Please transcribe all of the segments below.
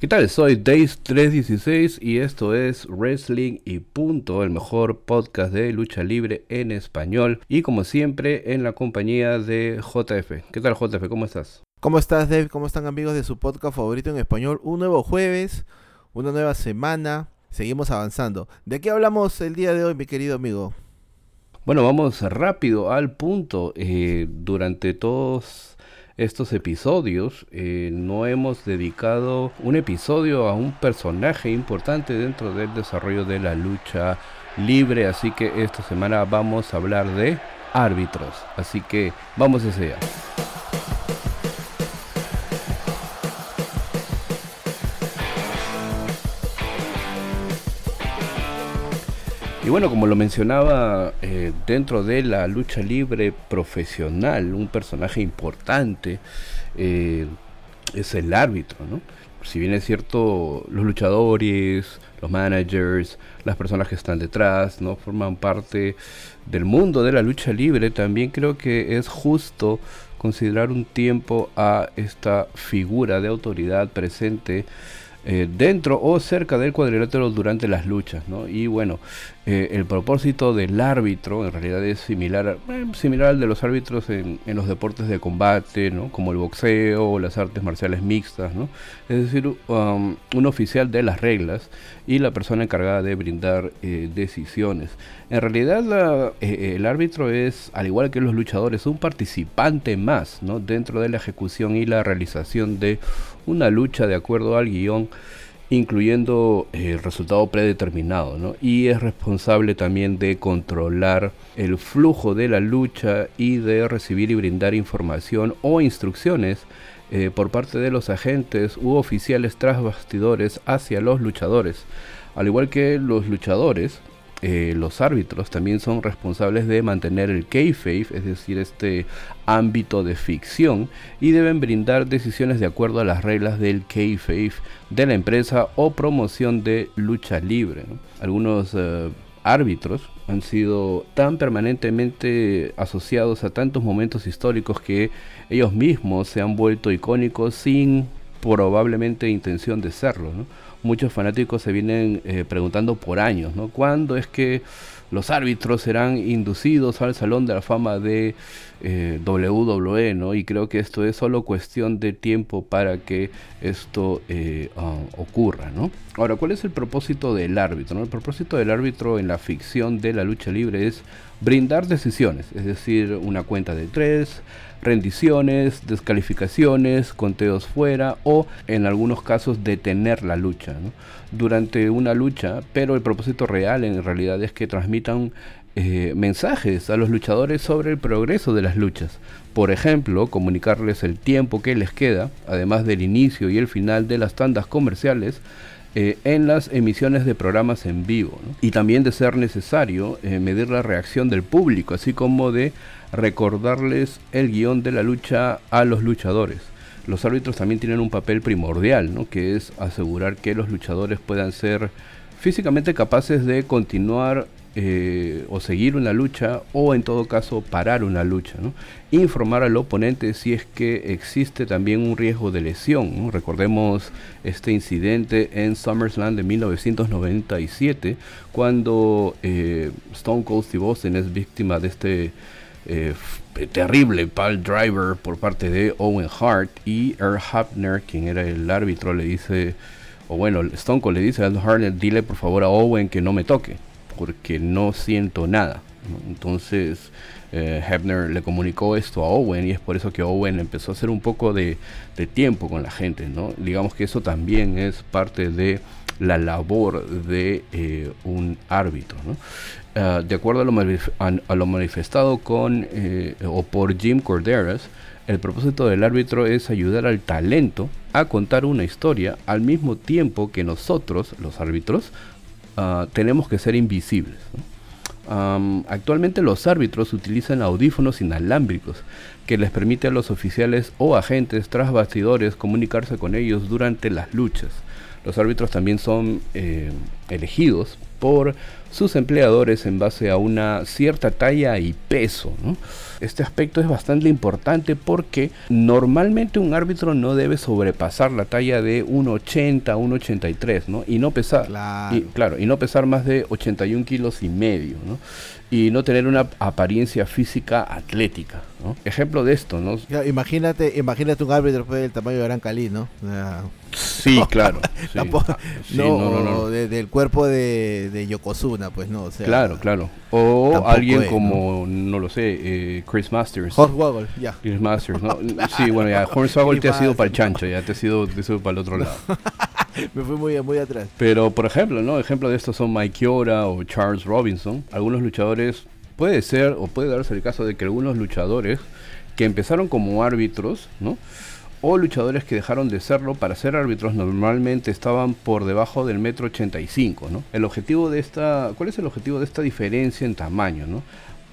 ¿Qué tal? Soy Days316 y esto es Wrestling y Punto, el mejor podcast de lucha libre en español y como siempre en la compañía de JF. ¿Qué tal JF? ¿Cómo estás? ¿Cómo estás Dave? ¿Cómo están amigos de su podcast favorito en español? Un nuevo jueves, una nueva semana, seguimos avanzando. ¿De qué hablamos el día de hoy mi querido amigo? Bueno, vamos rápido al punto. Eh, durante todos estos episodios eh, no hemos dedicado un episodio a un personaje importante dentro del desarrollo de la lucha libre, así que esta semana vamos a hablar de árbitros, así que vamos a allá. Y bueno, como lo mencionaba, eh, dentro de la lucha libre profesional, un personaje importante eh, es el árbitro, ¿no? Si bien es cierto, los luchadores, los managers, las personas que están detrás, ¿no? Forman parte del mundo de la lucha libre, también creo que es justo considerar un tiempo a esta figura de autoridad presente eh, dentro o cerca del cuadrilátero durante las luchas, ¿no? Y bueno, eh, el propósito del árbitro en realidad es similar, eh, similar al de los árbitros en, los deportes de combate, ¿no? Como el boxeo o las artes marciales mixtas, ¿no? Es decir, um, un oficial de las reglas y la persona encargada de brindar decisiones. En realidad el árbitro es, al igual que los luchadores, un participante más, ¿no? Dentro de la ejecución y la realización de una lucha de acuerdo al guion, incluyendo eh, el resultado predeterminado, ¿no? y es responsable también de controlar el flujo de la lucha y de recibir y brindar información o instrucciones eh, por parte de los agentes u oficiales tras bastidores hacia los luchadores. Al igual que los luchadores, eh, los árbitros también son responsables de mantener el kayfabe, es decir, este ámbito de ficción, y deben brindar decisiones de acuerdo a las reglas del kayfabe de la empresa o promoción de lucha libre. Algunos eh, árbitros han sido tan permanentemente asociados a tantos momentos históricos que ellos mismos se han vuelto icónicos sin probablemente intención de serlo. Muchos fanáticos se vienen eh, preguntando por años, ¿no? ¿Cuándo es que los árbitros serán inducidos al Salón de la Fama de eh, WWE, ¿no? Y creo que esto es solo cuestión de tiempo para que esto eh, ah, ocurra, ¿no? Ahora, ¿cuál es el propósito del árbitro? ¿no? El propósito del árbitro en la ficción de la lucha libre es brindar decisiones, es decir, una cuenta de tres, rendiciones, descalificaciones, conteos fuera o en algunos casos detener la lucha durante una lucha, pero el propósito real en realidad es que transmitan eh, mensajes a los luchadores sobre el progreso de las luchas. Por ejemplo, comunicarles el tiempo que les queda, además del inicio y el final de las tandas comerciales, eh, en las emisiones de programas en vivo. Y también de ser necesario eh, medir la reacción del público, así como de recordarles el guion de la lucha a los luchadores. Los árbitros también tienen un papel primordial, ¿no? que es asegurar que los luchadores puedan ser físicamente capaces de continuar eh, o seguir una lucha o en todo caso parar una lucha. Informar al oponente si es que existe también un riesgo de lesión. Recordemos este incidente en SummerSlam de 1997 cuando eh, Stone Cold Steve Austin es víctima de este eh, terrible pal driver por parte de Owen Hart y Earl Hapner, quien era el árbitro, le dice, o bueno, Stone Cold le dice a Hart, dile por favor a Owen que no me toque porque no siento nada. Entonces eh, Hebner le comunicó esto a Owen y es por eso que Owen empezó a hacer un poco de, tiempo con la gente. ¿no? Digamos que eso también es parte de la labor de eh, un árbitro. Ah, de acuerdo a lo, manifestado con eh, o por Jim Corderas, el propósito del árbitro es ayudar al talento a contar una historia al mismo tiempo que nosotros, los árbitros, Ah, tenemos que ser invisibles. actualmente los árbitros utilizan audífonos inalámbricos que les permite a los oficiales o agentes tras bastidores comunicarse con ellos durante las luchas. Los árbitros también son eh, elegidos por sus empleadores en base a una cierta talla y peso. Este aspecto es bastante importante porque normalmente un árbitro no debe sobrepasar la talla de 1,80, 1,83, ¿no? Y no pesar, claro. Y, claro, y no pesar más de 81 kilos y medio, ¿no? y no tener una apariencia física atlética. ¿no? Ejemplo de esto, ¿no? imagínate, imagínate un árbitro del tamaño de Gran Cali, ¿no? sí, claro. no, no, del cuerpo de, de, Yokozuna, pues no. O sea, claro, claro. O alguien como, ¿no? lo sé, eh, Chris Masters. Hornswoggle, ya. Chris Masters, ¿no? sí, bueno, ya, Hornswoggle te ha sido para el chancho, ya te ha sido, te ha sido para el otro lado. Me fui muy, muy atrás. Pero, por ejemplo, ¿no? Ejemplo de estos son Mike Chiora o Charles Robinson. Algunos luchadores, puede ser o puede darse el caso de que algunos luchadores que empezaron como árbitros, ¿no? O luchadores que dejaron de serlo para ser árbitros normalmente estaban por debajo del metro 85, ¿no? El objetivo de esta, ¿cuál es el objetivo de esta diferencia en tamaño, ¿no?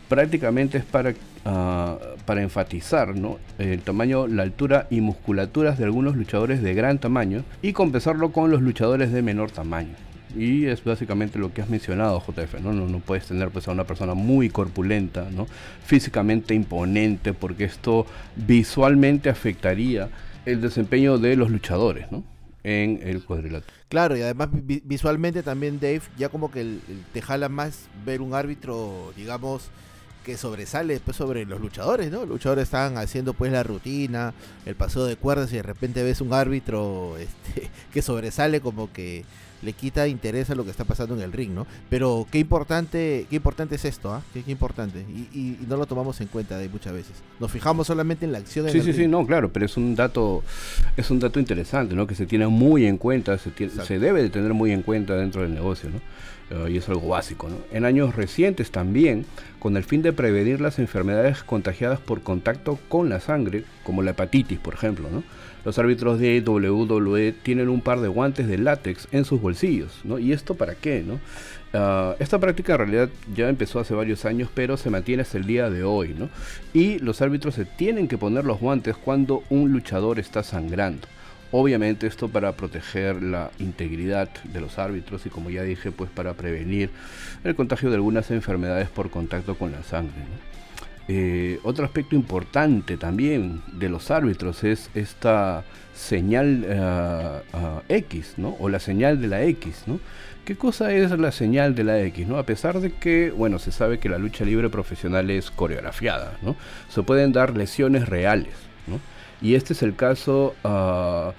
prácticamente es para, ah, para enfatizar ¿no? el tamaño, la altura y musculaturas de algunos luchadores de gran tamaño y compensarlo con los luchadores de menor tamaño. Y es básicamente lo que has mencionado, JF, ¿no? No, no puedes tener pues, a una persona muy corpulenta, ¿no? físicamente imponente, porque esto visualmente afectaría el desempeño de los luchadores, ¿no? en el cuadrilátero. Claro, y además visualmente también Dave, ya como que te jala más ver un árbitro, digamos, que sobresale después sobre los luchadores, ¿no? Los luchadores estaban haciendo pues la rutina, el paseo de cuerdas y de repente ves un árbitro este, que sobresale como que le quita interés a lo que está pasando en el ring, ¿no? Pero qué importante, qué importante es esto, ¿ah? Qué, importante. Y, no lo tomamos en cuenta de muchas veces. Nos fijamos solamente en la acción. Sí, sí, sí, no, claro, pero es un dato, es un dato interesante, ¿no? Que se tiene muy en cuenta, se, se debe de tener muy en cuenta dentro del negocio, ¿no? Eh, y es algo básico. ¿no? En años recientes también, con el fin de prevenir las enfermedades contagiadas por contacto con la sangre, como la hepatitis, por ejemplo, ¿no? Los árbitros de WWE tienen un par de guantes de látex en sus bolsillos. ¿no? ¿Y esto para qué? ¿no? Ah, esta práctica en realidad ya empezó hace varios años, pero se mantiene hasta el día de hoy. ¿no? Y los árbitros se tienen que poner los guantes cuando un luchador está sangrando. Obviamente esto para proteger la integridad de los árbitros y como ya dije, pues para prevenir el contagio de algunas enfermedades por contacto con la sangre. Eh, otro aspecto importante también de los árbitros es esta señal eh, X, ¿no? O la señal de la X, ¿no? ¿Qué cosa es la señal de la X? ¿no? A pesar de que, bueno, se sabe que la lucha libre profesional es coreografiada, ¿no? Se pueden dar lesiones reales, ¿no? Y este es el caso, ah,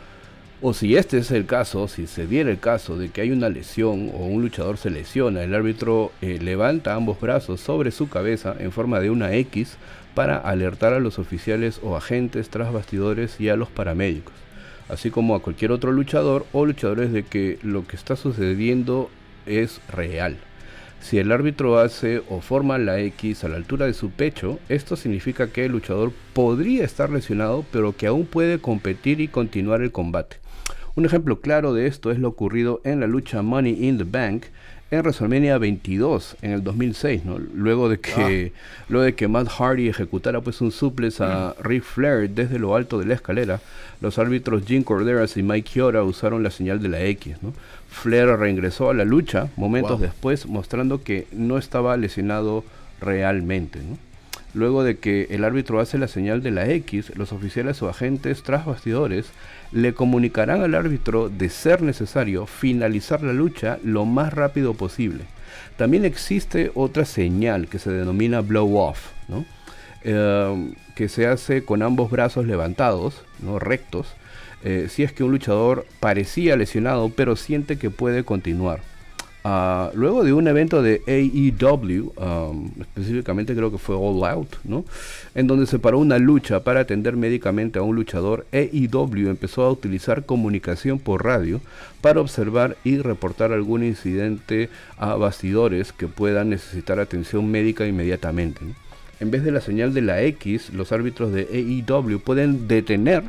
o si este es el caso, si se diera el caso de que hay una lesión o un luchador se lesiona, el árbitro eh, levanta ambos brazos sobre su cabeza en forma de una X para alertar a los oficiales o agentes tras bastidores y a los paramédicos, así como a cualquier otro luchador o luchadores de que lo que está sucediendo es real. Si el árbitro hace o forma la X a la altura de su pecho, esto significa que el luchador podría estar lesionado, pero que aún puede competir y continuar el combate. Un ejemplo claro de esto es lo ocurrido en la lucha Money in the Bank, en WrestleMania 22 en el 2006, ¿no? Luego de que ah. luego de que Matt Hardy ejecutara pues un suplex a mm. Ric Flair desde lo alto de la escalera, los árbitros Jim Corderas y Mike Chiora usaron la señal de la X, ¿no? Flair reingresó a la lucha momentos después, mostrando que no estaba lesionado realmente, ¿no? Luego de que el árbitro hace la señal de la X, los oficiales o agentes tras bastidores le comunicarán al árbitro de ser necesario finalizar la lucha lo más rápido posible. También existe otra señal que se denomina blow off, eh, que se hace con ambos brazos levantados, ¿no? rectos, eh, si es que un luchador parecía lesionado pero siente que puede continuar. Ah, luego de un evento de AEW, um, específicamente creo que fue All Out, en donde se paró una lucha para atender médicamente a un luchador, AEW empezó a utilizar comunicación por radio para observar y reportar algún incidente a bastidores que puedan necesitar atención médica inmediatamente. En vez de la señal de la X, los árbitros de AEW pueden detener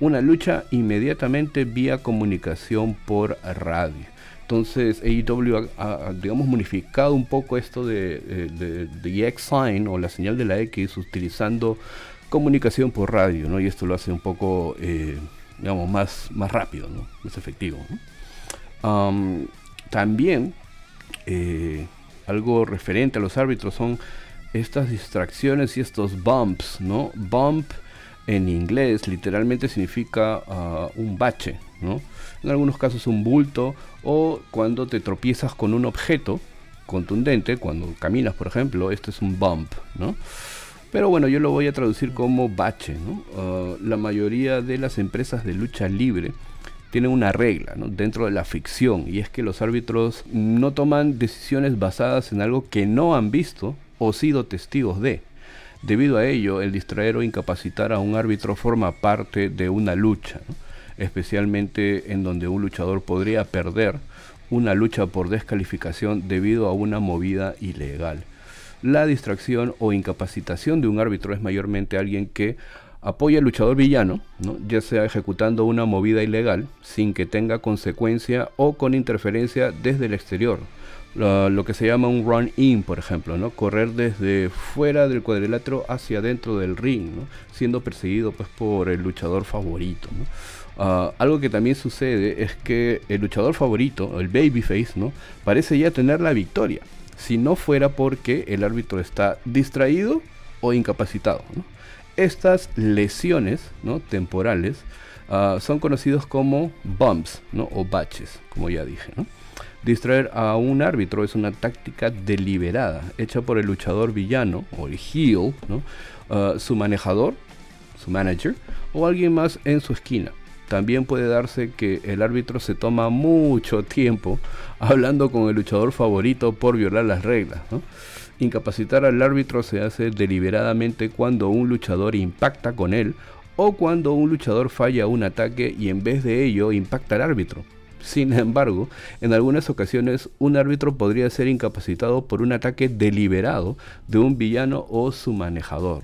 una lucha inmediatamente vía comunicación por radio. Entonces AEW ha, digamos, modificado un poco esto de, de, X sign o la señal de la X utilizando comunicación por radio, ¿no? Y esto lo hace un poco, eh, digamos, más, más rápido. Más efectivo, también eh, algo referente a los árbitros son estas distracciones y estos bumps, ¿no? Bump en inglés literalmente significa ah, un bache, ¿no? En algunos casos un bulto o cuando te tropiezas con un objeto contundente, cuando caminas por ejemplo, esto es un bump, ¿no? Pero bueno, yo lo voy a traducir como bache. Ah, la mayoría de las empresas de lucha libre tienen una regla dentro de la ficción y es que los árbitros no toman decisiones basadas en algo que no han visto o sido testigos de. Debido a ello, el distraer o incapacitar a un árbitro forma parte de una lucha, especialmente en donde un luchador podría perder una lucha por descalificación debido a una movida ilegal. La distracción o incapacitación de un árbitro es mayormente alguien que apoya al luchador villano, ya sea ejecutando una movida ilegal sin que tenga consecuencia o con interferencia desde el exterior. Lo, que se llama un run-in, por ejemplo, ¿no? correr desde fuera del cuadrilátero hacia dentro del ring, siendo perseguido pues, por el luchador favorito. Ah, algo que también sucede es que el luchador favorito, el babyface, ¿no? parece ya tener la victoria, si no fuera porque el árbitro está distraído o incapacitado. Estas lesiones ¿no? temporales ah, son conocidos como bumps ¿no? o baches, como ya dije. Distraer a un árbitro es una táctica deliberada, hecha por el luchador villano o el heel, ah, su manejador, su manager o alguien más en su esquina. También puede darse que el árbitro se toma mucho tiempo hablando con el luchador favorito por violar las reglas. Incapacitar al árbitro se hace deliberadamente cuando un luchador impacta con él o cuando un luchador falla un ataque y en vez de ello impacta al árbitro. Sin embargo, en algunas ocasiones un árbitro podría ser incapacitado por un ataque deliberado de un villano o su manejador.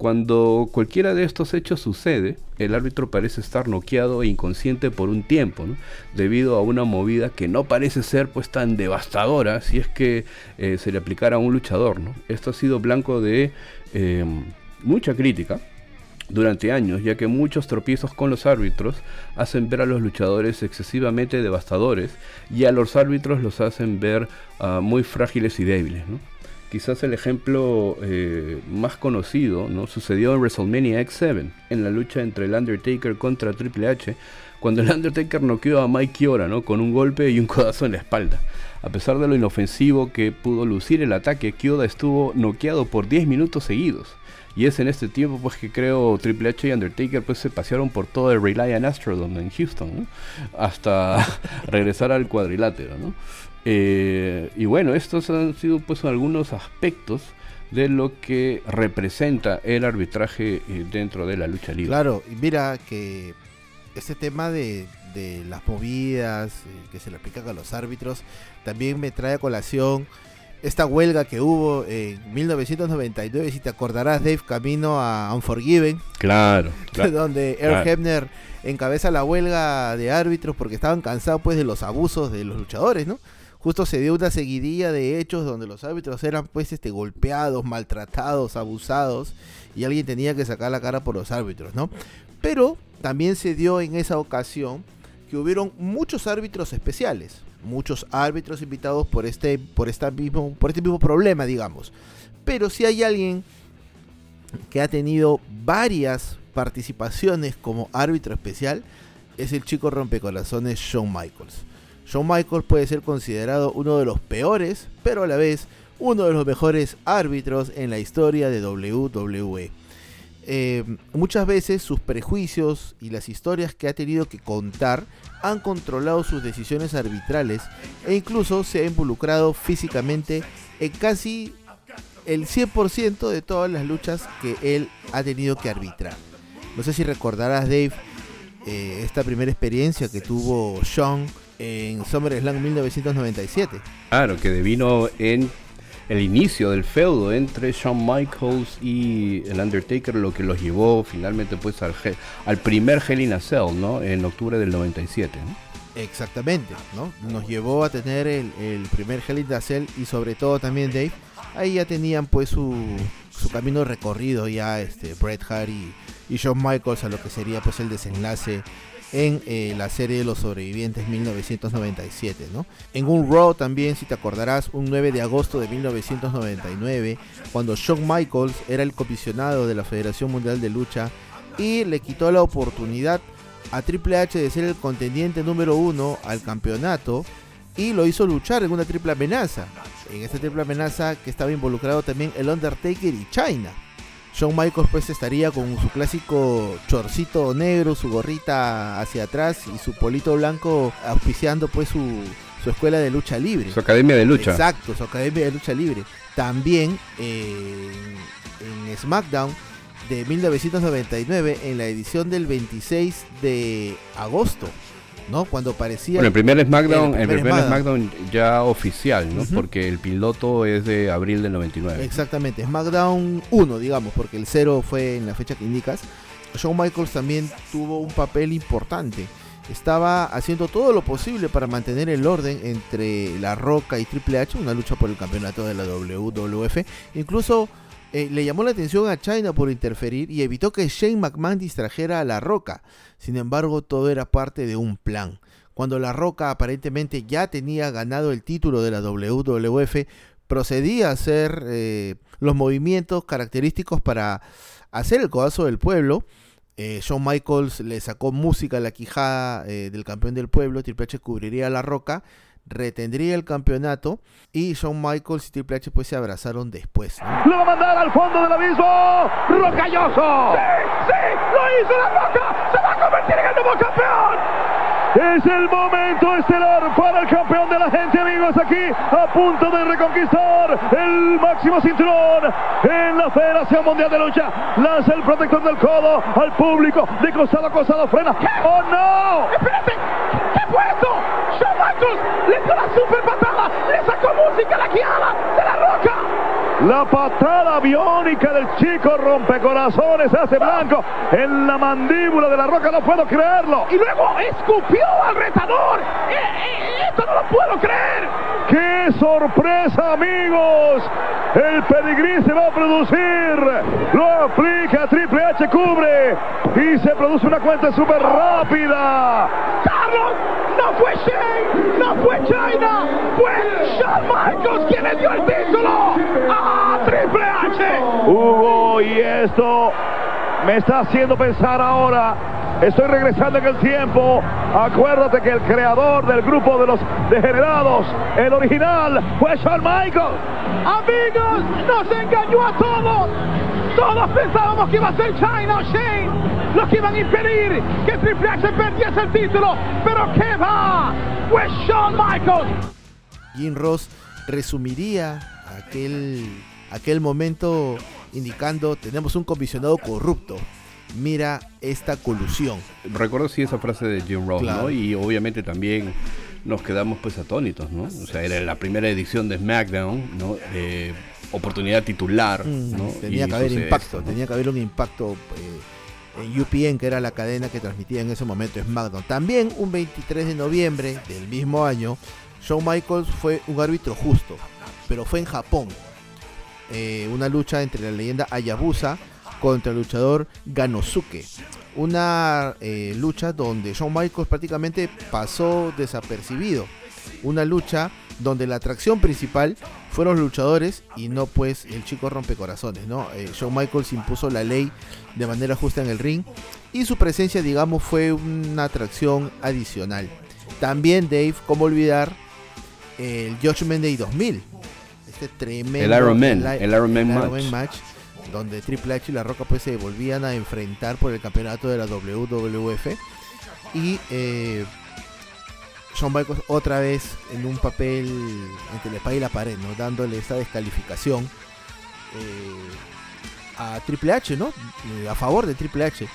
Cuando cualquiera de estos hechos sucede, el árbitro parece estar noqueado e inconsciente por un tiempo, debido a una movida que no parece ser pues tan devastadora si es que eh, se le aplicara a un luchador. Esto ha sido blanco de eh, mucha crítica durante años, ya que muchos tropiezos con los árbitros hacen ver a los luchadores excesivamente devastadores y a los árbitros los hacen ver ah, muy frágiles y débiles. Quizás el ejemplo eh, más conocido ¿no? sucedió en WrestleMania X7, en la lucha entre el Undertaker contra Triple H, cuando el Undertaker noqueó a Mike Chiora ¿no? con un golpe y un codazo en la espalda. A pesar de lo inofensivo que pudo lucir el ataque, Kyoda estuvo noqueado por 10 minutos seguidos. Y es en este tiempo pues que creo Triple H y Undertaker pues se pasearon por todo el Reliant Astrodome en Houston, hasta regresar al cuadrilátero, ¿no? Eh, y bueno, estos han sido pues algunos aspectos de lo que representa el arbitraje eh, dentro de la lucha libre. Claro, y mira que este tema de, las movidas eh, que se le aplican a los árbitros también me trae a colación esta huelga que hubo en 1999, si te acordarás, Dave, camino a Unforgiven. Claro. donde Earl Hebner encabeza la huelga de árbitros porque estaban cansados pues de los abusos de los luchadores, ¿no? justo se dio una seguidilla de hechos donde los árbitros eran pues este golpeados, maltratados, abusados y alguien tenía que sacar la cara por los árbitros, ¿no? Pero también se dio en esa ocasión que hubieron muchos árbitros especiales, muchos árbitros invitados por este por esta mismo por este mismo problema, digamos. Pero si hay alguien que ha tenido varias participaciones como árbitro especial es el chico rompecorazones Shawn Michaels. Shawn Michaels puede ser considerado uno de los peores, pero a la vez uno de los mejores árbitros en la historia de WWE. Eh, muchas veces sus prejuicios y las historias que ha tenido que contar han controlado sus decisiones arbitrales e incluso se ha involucrado físicamente en casi el 100% de todas las luchas que él ha tenido que arbitrar. No sé si recordarás, Dave, eh, esta primera experiencia que tuvo Sean en SummerSlam 1997. Claro, que devino en el inicio del feudo entre Shawn Michaels y el Undertaker, lo que los llevó finalmente pues al, primer Hell in a Cell, ¿no? En octubre del 97, Exactamente, ¿no? Nos llevó a tener el, primer Hell in a Cell y sobre todo también Dave. Ahí ya tenían pues su, su camino recorrido ya este Bret Hart y, y Shawn Michaels a lo que sería pues el desenlace en eh, la serie de los sobrevivientes 1997. ¿no? En un Raw también, si te acordarás, un 9 de agosto de 1999, cuando Shawn Michaels era el comisionado de la Federación Mundial de Lucha y le quitó la oportunidad a Triple H de ser el contendiente número uno al campeonato y lo hizo luchar en una triple amenaza. En esta triple amenaza que estaba involucrado también el Undertaker y China. Shawn Michaels pues estaría con su clásico chorcito negro, su gorrita hacia atrás y su polito blanco auspiciando pues su, escuela de lucha libre. Su academia de lucha. Exacto, su academia de lucha libre. También en, en SmackDown de 1999, en la edición del 26 de agosto, ¿no? Cuando parecía... Bueno, el primer SmackDown, el primer, SmackDown. ya oficial, ¿no? Porque el piloto es de abril del 99. Exactamente, SmackDown 1, digamos, porque el 0 fue en la fecha que indicas. Shawn Michaels también tuvo un papel importante. Estaba haciendo todo lo posible para mantener el orden entre La Roca y Triple H, una lucha por el campeonato de la WWF. Incluso eh, le llamó la atención a China por interferir y evitó que Shane McMahon distrajera a La Roca. Sin embargo, todo era parte de un plan. Cuando La Roca aparentemente ya tenía ganado el título de la WWF, procedía a hacer eh, los movimientos característicos para hacer el codazo del pueblo. Eh, Shawn Michaels le sacó música a la quijada del campeón del pueblo, Triple H cubriría a La Roca retendría el campeonato y Shawn Michaels y Triple H pues se abrazaron después. Lo va a mandar al fondo del abismo, Rocalloso. Sí, sí, lo hizo la Roca, se va a convertir en el nuevo campeón. Es el momento estelar para el campeón de la gente, amigos, aquí a punto de reconquistar el máximo cinturón en la Federación Mundial de Lucha. Lanza el protector del codo al público de costado a costado, frena. ¡Oh, no! ¡Espérate! Le dio la super patada, le sacó música a la guiada de la roca. La patada aviónica del chico rompecorazones hace blanco en la mandíbula de la roca, no puedo creerlo. Y luego escupió al retador. Eh, eh, esto no lo puedo creer. ¡Qué sorpresa, amigos! El pedigrí se va a producir. Lo aplica Triple H, cubre. Y se produce una cuenta súper rápida. ¡Carlos! ¡No fue Shane! ¡No fue China! ¡Fue Shawn Michaels quien le dio el título! ¡A Triple H! Hugo, y esto me está haciendo pensar ahora Estoy regresando en el tiempo. Acuérdate que el creador del grupo de los degenerados, el original, fue Shawn Michaels. Amigos, nos engañó a todos. Todos pensábamos que iba a ser China o Shane los que iban a impedir que Triple H perdiese el título. Pero ¿qué va? Fue Shawn Michaels. Jim Ross resumiría aquel, aquel momento indicando tenemos un comisionado corrupto mira esta colusión. Recuerdo sí esa frase de Jim Ross, ¿no? Y obviamente también nos quedamos pues atónitos, ¿no? O sea, era la primera edición de SmackDown, ¿no? oportunidad titular, mm, ¿no? Tenía que haber impacto, tenía que haber un impacto eh, en UPN, que era la cadena que transmitía en ese momento SmackDown. También un 23 de noviembre del mismo año, Shawn Michaels fue un árbitro justo, pero fue en Japón. Eh, una lucha entre la leyenda Hayabusa contra el luchador Ganosuke. Una eh, lucha donde Shawn Michaels prácticamente pasó desapercibido. Una lucha donde la atracción principal fueron los luchadores y no pues el chico rompecorazones, ¿no? Eh, Shawn Michaels impuso la ley de manera justa en el ring y su presencia, digamos, fue una atracción adicional. También Dave, ¿cómo olvidar el Judgment Day 2000? Este tremendo el Iron Man, el, Iron Man, match donde Triple H y La Roca pues se volvían a enfrentar por el campeonato de la WWF y eh, Shawn Michaels otra vez en un papel entre la espada y la pared, ¿no? dándole esta descalificación eh, a Triple H, ¿no? Eh, a favor de Triple H.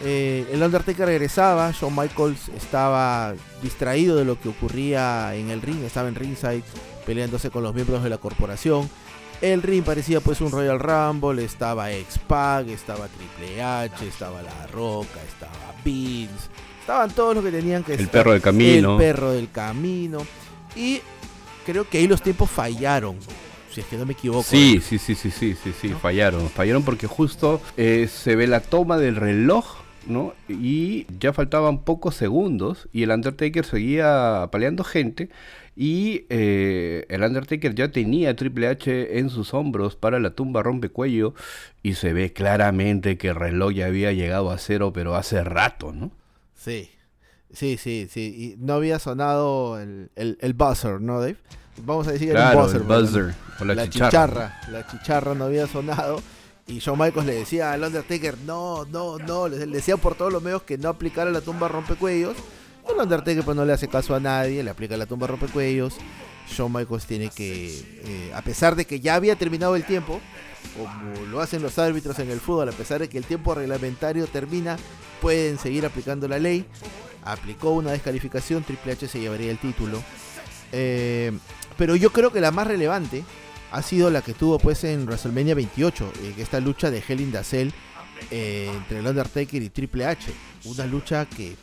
Eh, el Undertaker regresaba, Shawn Michaels estaba distraído de lo que ocurría en el ring, estaba en ringside peleándose con los miembros de la corporación. El ring parecía pues un Royal Rumble, estaba X-Pac, estaba Triple H, estaba La Roca, estaba Vince, estaban todos los que tenían que El perro del camino. El perro del camino. Y creo que ahí los tiempos fallaron. Si es que no me equivoco. Sí, ¿eh? sí, sí, sí, sí, sí, sí, fallaron. Fallaron porque justo eh, se ve la toma del reloj ¿no? Y ya faltaban pocos segundos y el Undertaker seguía apaleando gente y eh, el Undertaker ya tenía Triple H en sus hombros para la tumba rompecuello y se ve claramente que el reloj ya había llegado a cero, pero hace rato, ¿no? Sí, sí, sí, sí. Y no había sonado el, el, buzzer, ¿no, Dave? Vamos a decir el buzzer. El buzzer o la, chicharra. La chicharra no había sonado. Y Shawn Michaels le decía al Undertaker, no, no, no. Le decía por todos los medios que no aplicara la tumba rompecuellos. El Undertaker pues no le hace caso a nadie, le aplica la tumba rompecuellos. Shawn Michaels tiene que, eh, a pesar de que ya había terminado el tiempo, como lo hacen los árbitros en el fútbol, a pesar de que el tiempo reglamentario termina, pueden seguir aplicando la ley. Aplicó una descalificación, Triple H se llevaría el título. Eh, pero yo creo que la más relevante ha sido la que tuvo pues en WrestleMania 28, eh, esta lucha de Hell in the Cell entre el Undertaker y Triple H. Una lucha que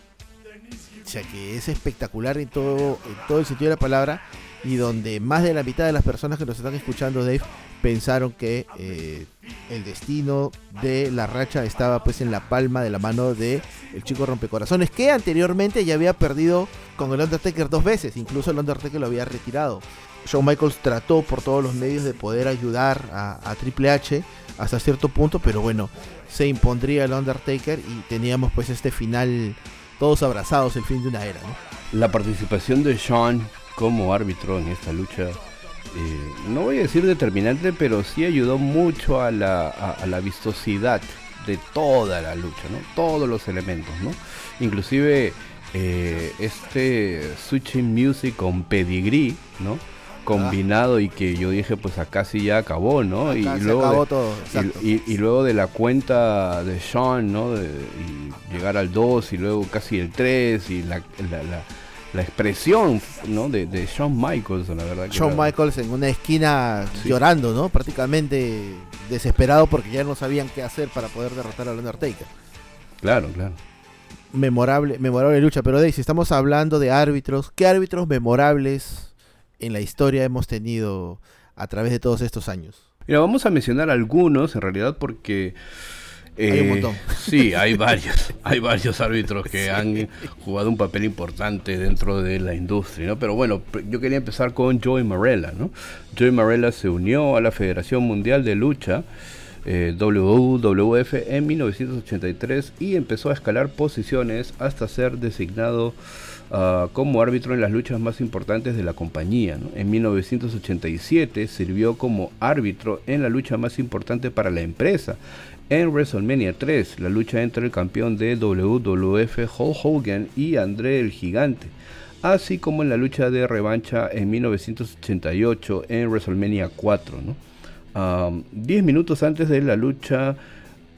sea que es espectacular en todo, en todo el sentido de la palabra y donde más de la mitad de las personas que nos están escuchando, Dave, pensaron que eh, el destino de la racha estaba pues en la palma de la mano de el chico rompecorazones, que anteriormente ya había perdido con el Undertaker dos veces, incluso el Undertaker lo había retirado. Shawn Michaels trató por todos los medios de poder ayudar a, a Triple H hasta cierto punto, pero bueno, se impondría el Undertaker y teníamos pues este final todos abrazados el fin de una era. ¿no? La participación de Sean como árbitro en esta lucha, eh, no voy a decir determinante, pero sí ayudó mucho a la, a, la vistosidad de toda la lucha, ¿no? Todos los elementos, ¿no? Inclusive eh, este Switching Music con Pedigree, ¿no? Combinado y que yo dije pues acá sí ya acabó, ¿no? y luego de, y, luego de la cuenta de Sean, ¿no? De, y llegar al 2 y luego casi el 3 y la, la, expresión, ¿no? De, de, Shawn Michaels, la verdad. Shawn Michaels en una esquina llorando, ¿no? Prácticamente desesperado porque ya no sabían qué hacer para poder derrotar al Undertaker. Claro, claro memorable, memorable lucha. Pero Daisy, estamos hablando de árbitros. ¿Qué árbitros memorables en la historia hemos tenido a través de todos estos años? Mira, vamos a mencionar algunos en realidad porque... hay un eh, montón. Sí, hay varios, hay varios árbitros que han jugado un papel importante dentro de la industria, ¿no? Pero bueno, yo quería empezar con Joey Marella, ¿no? Joey Marella se unió a la Federación Mundial de Lucha eh, WWF en 1983 y empezó a escalar posiciones hasta ser designado Ah, como árbitro en las luchas más importantes de la compañía. En 1987 sirvió como árbitro en la lucha más importante para la empresa. En WrestleMania 3, la lucha entre el campeón de WWF Hulk Hogan y André el Gigante, así como en la lucha de revancha en 1988 en WrestleMania 4. diez minutos antes de la lucha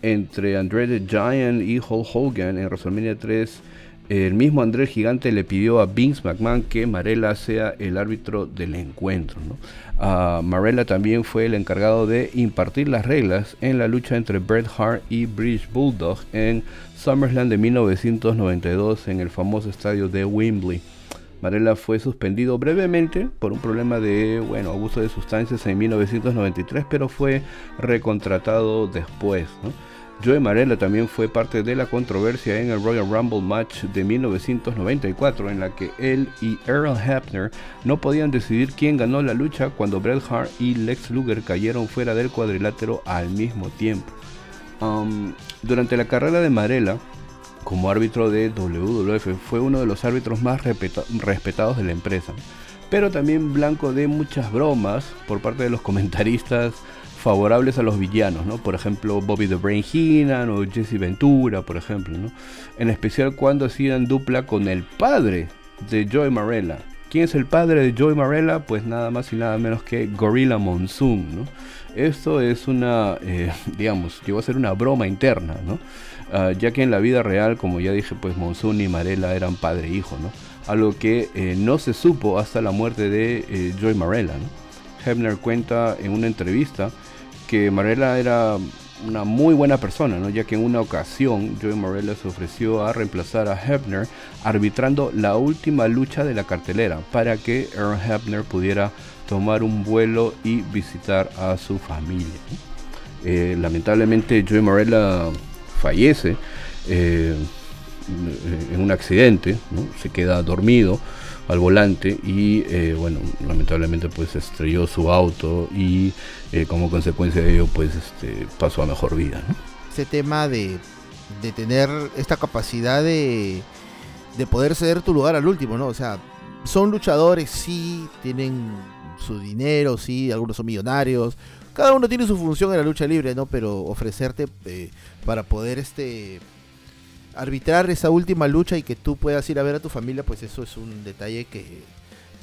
entre André the Giant y Hulk Hogan en WrestleMania 3, el mismo Andrés Gigante le pidió a Vince McMahon que Marella sea el árbitro del encuentro. ¿no? Marella también fue el encargado de impartir las reglas en la lucha entre Bret Hart y British Bulldog en SummerSlam de 1992 en el famoso estadio de Wembley. Marella fue suspendido brevemente por un problema de bueno, abuso de sustancias en 1993, pero fue recontratado después. Joe Marella también fue parte de la controversia en el Royal Rumble match de 1994 en la que él y Earl Hebner no podían decidir quién ganó la lucha cuando Bret Hart y Lex Luger cayeron fuera del cuadrilátero al mismo tiempo. Um, durante la carrera de Marella, como árbitro de WWF, fue uno de los árbitros más respetados de la empresa, pero también blanco de muchas bromas por parte de los comentaristas favorables a los villanos, ¿no? Por ejemplo, Bobby the Brain Heenan o Jesse Ventura, por ejemplo, ¿no? En especial cuando hacían dupla con el padre de Joey Marella. ¿Quién es el padre de Joey Marella? Pues nada más y nada menos que Gorilla Monsoon, ¿no? Esto es una, eh, digamos, llegó a ser una broma interna, ¿no? Ah, ya que en la vida real, como ya dije, pues Monsoon y Marella eran padre e hijo, ¿no? Algo que eh, no se supo hasta la muerte de eh, Joey Marella, ¿no? Cuenta en una entrevista que Marella era una muy buena persona, ¿no? ya que en una ocasión Joey Marella se ofreció a reemplazar a Hebner arbitrando la última lucha de la cartelera para que Earl Hebner pudiera tomar un vuelo y visitar a su familia. Eh, lamentablemente Joey Marella fallece eh, en un accidente, se queda dormido al volante y eh, bueno, lamentablemente pues estrelló su auto y eh, como consecuencia de ello pues este, pasó a mejor vida. Ese tema de, de tener esta capacidad de, de poder ceder tu lugar al último, ¿no? O sea, son luchadores, sí, tienen su dinero, sí, algunos son millonarios, cada uno tiene su función en la lucha libre, ¿no? Pero ofrecerte eh, para poder este arbitrar esa última lucha y que tú puedas ir a ver a tu familia, pues eso es un detalle que,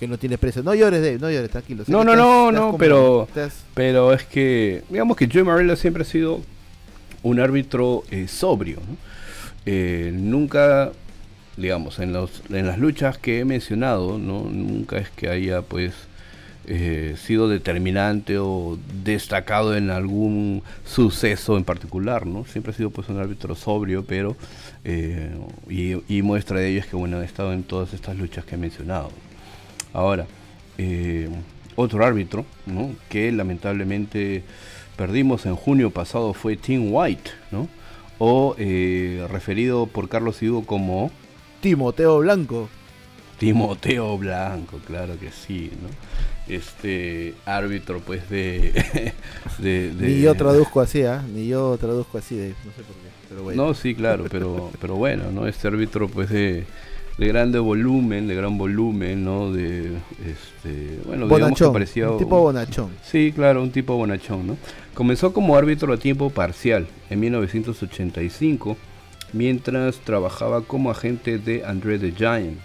no tiene precio. No llores, Dave, no llores, tranquilo. No, no, no, no, pero, pero es que, digamos que Joey Marella siempre ha sido un árbitro eh, sobrio. Eh, nunca, digamos, en, los, en las luchas que he mencionado, ¿no? nunca es que haya, pues, eh, sido determinante o destacado en algún suceso en particular, ¿no? Siempre ha sido pues un árbitro sobrio, pero eh, y, muestra de ello es que bueno ha estado en todas estas luchas que he mencionado. Ahora, eh, otro árbitro, ¿no? Que lamentablemente perdimos en junio pasado fue Tim White, ¿no? O referido por Carlos Hugo como Timoteo Blanco. Timoteo Blanco, claro que sí, ¿no? Este árbitro pues de, ni yo traduzco así ¿eh? ni yo traduzco así de, no sé por qué pero bueno. no sí claro pero pero bueno no este árbitro pues de, de grande volumen de gran volumen no de este bueno bonachón, parecía un tipo bonachón. Sí claro un tipo bonachón no comenzó como árbitro a tiempo parcial en 1985 mientras trabajaba como agente de André the Giant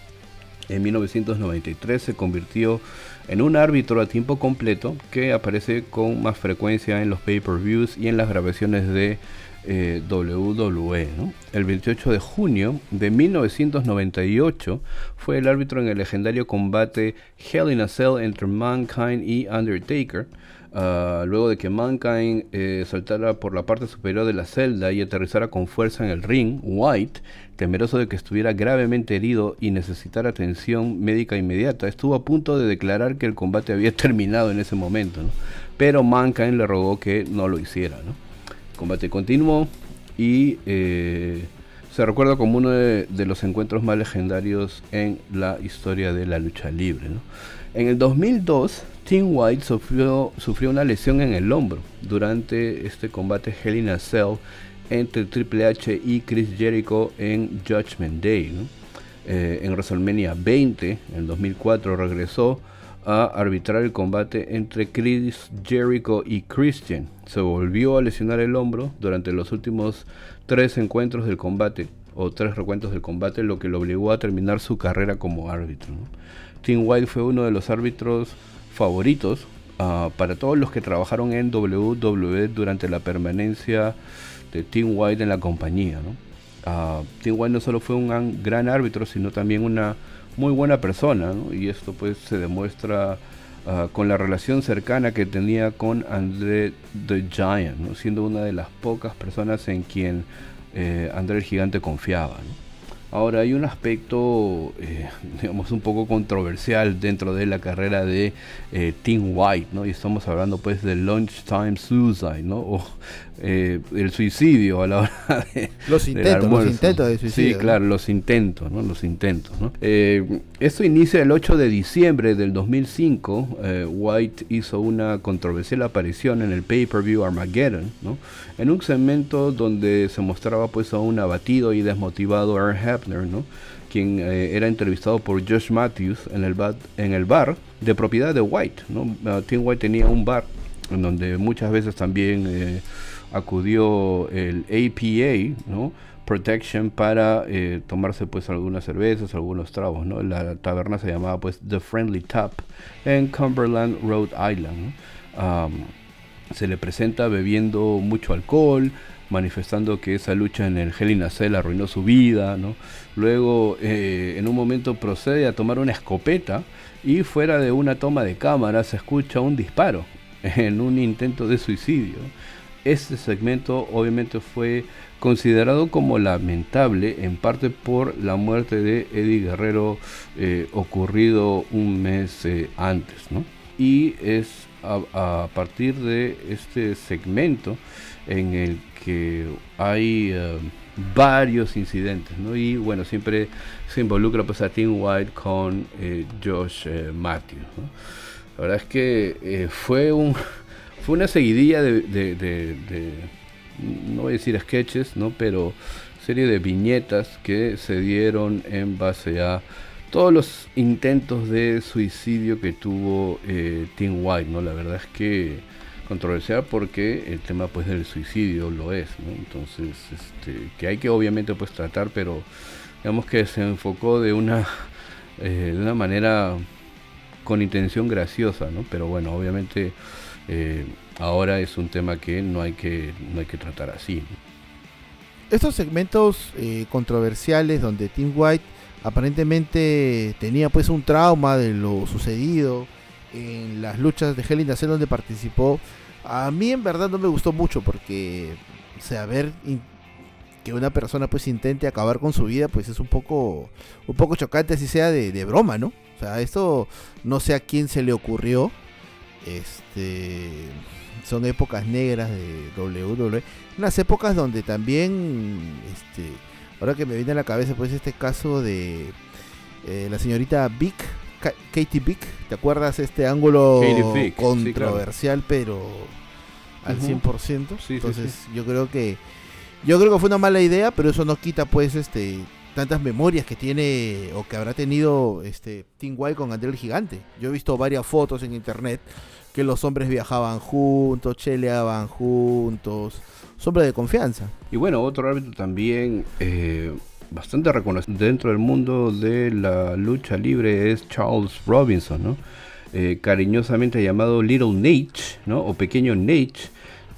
en 1993 se convirtió en un árbitro a tiempo completo que aparece con más frecuencia en los pay-per-views y en las grabaciones de eh, WWE. El 28 de junio de 1998 fue el árbitro en el legendario combate Hell in a Cell entre Mankind y Undertaker. Ah, luego de que Mankind eh, saltara por la parte superior de la celda y aterrizara con fuerza en el ring, White temeroso de que estuviera gravemente herido y necesitara atención médica inmediata, estuvo a punto de declarar que el combate había terminado en ese momento, pero Mankind le rogó que no lo hiciera. El combate continuó y eh, se recuerda como uno de, los encuentros más legendarios en la historia de la lucha libre. En el 2002, Tim White sufrió, una lesión en el hombro durante este combate Hell in a Cell entre Triple H y Chris Jericho en Judgment Day. Eh, en WrestleMania 20, en 2004, regresó a arbitrar el combate entre Chris Jericho y Christian. Se volvió a lesionar el hombro durante los últimos tres encuentros del combate, o tres recuentos del combate, lo que lo obligó a terminar su carrera como árbitro. Tim White fue uno de los árbitros favoritos ah, para todos los que trabajaron en WWE durante la permanencia de Tim White en la compañía. ¿no? Uh, Tim White no solo fue un gran árbitro, sino también una muy buena persona, y esto pues se demuestra ah, con la relación cercana que tenía con André the Giant, siendo una de las pocas personas en quien eh, André el Gigante confiaba. Ahora hay un aspecto, eh, digamos, un poco controversial dentro de la carrera de eh, Tim White, ¿no? Y estamos hablando pues del lunchtime suicide, ¿no? Eh, el suicidio a la hora de los intentos, los intentos de suicidio. Sí, claro, los intentos, ¿no? Los intentos, ¿no? esto inicia el 8 de diciembre del 2005. White hizo una controversial aparición en el pay-per-view Armageddon, ¿no? En un segmento donde se mostraba pues a un abatido y desmotivado Earl Hebner, ¿no? quien eh, era entrevistado por Josh Matthews en el, bar, en el bar de propiedad de White. ¿no? Uh, Tim White tenía un bar en donde muchas veces también eh, acudió el APA, ¿no? Protection para eh, tomarse pues algunas cervezas, algunos tragos, ¿no? La taberna se llamaba pues The Friendly Tap en Cumberland, Rhode Island. Se le presenta bebiendo mucho alcohol, manifestando que esa lucha en el Hell in a Cell arruinó su vida, ¿no? Luego, eh, en un momento procede a tomar una escopeta y fuera de una toma de cámara se escucha un disparo en un intento de suicidio. Este segmento obviamente fue considerado como lamentable en parte por la muerte de Eddie Guerrero eh, ocurrido un mes eh, antes, ¿no? Y es a, partir de este segmento en el que hay, eh, varios incidentes, ¿no? Y bueno, siempre se involucra pues a Tim White con eh, Josh eh, Matthews, La verdad es que eh, fue un fue una seguidilla de, no voy a decir sketches, ¿no? Pero serie de viñetas que se dieron en base a todos los intentos de suicidio que tuvo Tim White, ¿no? La verdad es que controversial porque el tema pues del suicidio lo es, ¿no? Entonces, este, que hay que obviamente pues tratar, pero digamos que se enfocó de una, eh, de una manera con intención graciosa, ¿no? Pero bueno, obviamente eh, ahora es un tema que no hay que, no hay que tratar así. Estos segmentos eh, controversiales donde Tim White aparentemente tenía pues un trauma de lo sucedido en las luchas de Hell in the donde participó a mí en verdad no me gustó mucho porque, o que una persona pues intente acabar con su vida pues es un poco, un poco chocante así sea de, broma, ¿no? O sea, esto no sé a quién se le ocurrió. Este son épocas negras de WWE, unas épocas donde también este ahora que me viene a la cabeza pues este caso de eh, la señorita Vic Katie Vick, ¿te acuerdas este ángulo controversial pero al 100%? Entonces yo creo que yo creo que fue una mala idea, pero eso no quita pues este tantas memorias que tiene o que habrá tenido este Tim White con André el Gigante. Yo he visto varias fotos en internet que los hombres viajaban juntos, cheleaban juntos, sombra de confianza. Y bueno, otro árbitro también eh, bastante reconocido dentro del mundo de la lucha libre es Charles Robinson, ¿no? Eh, cariñosamente llamado Little Nate, o Pequeño Nate,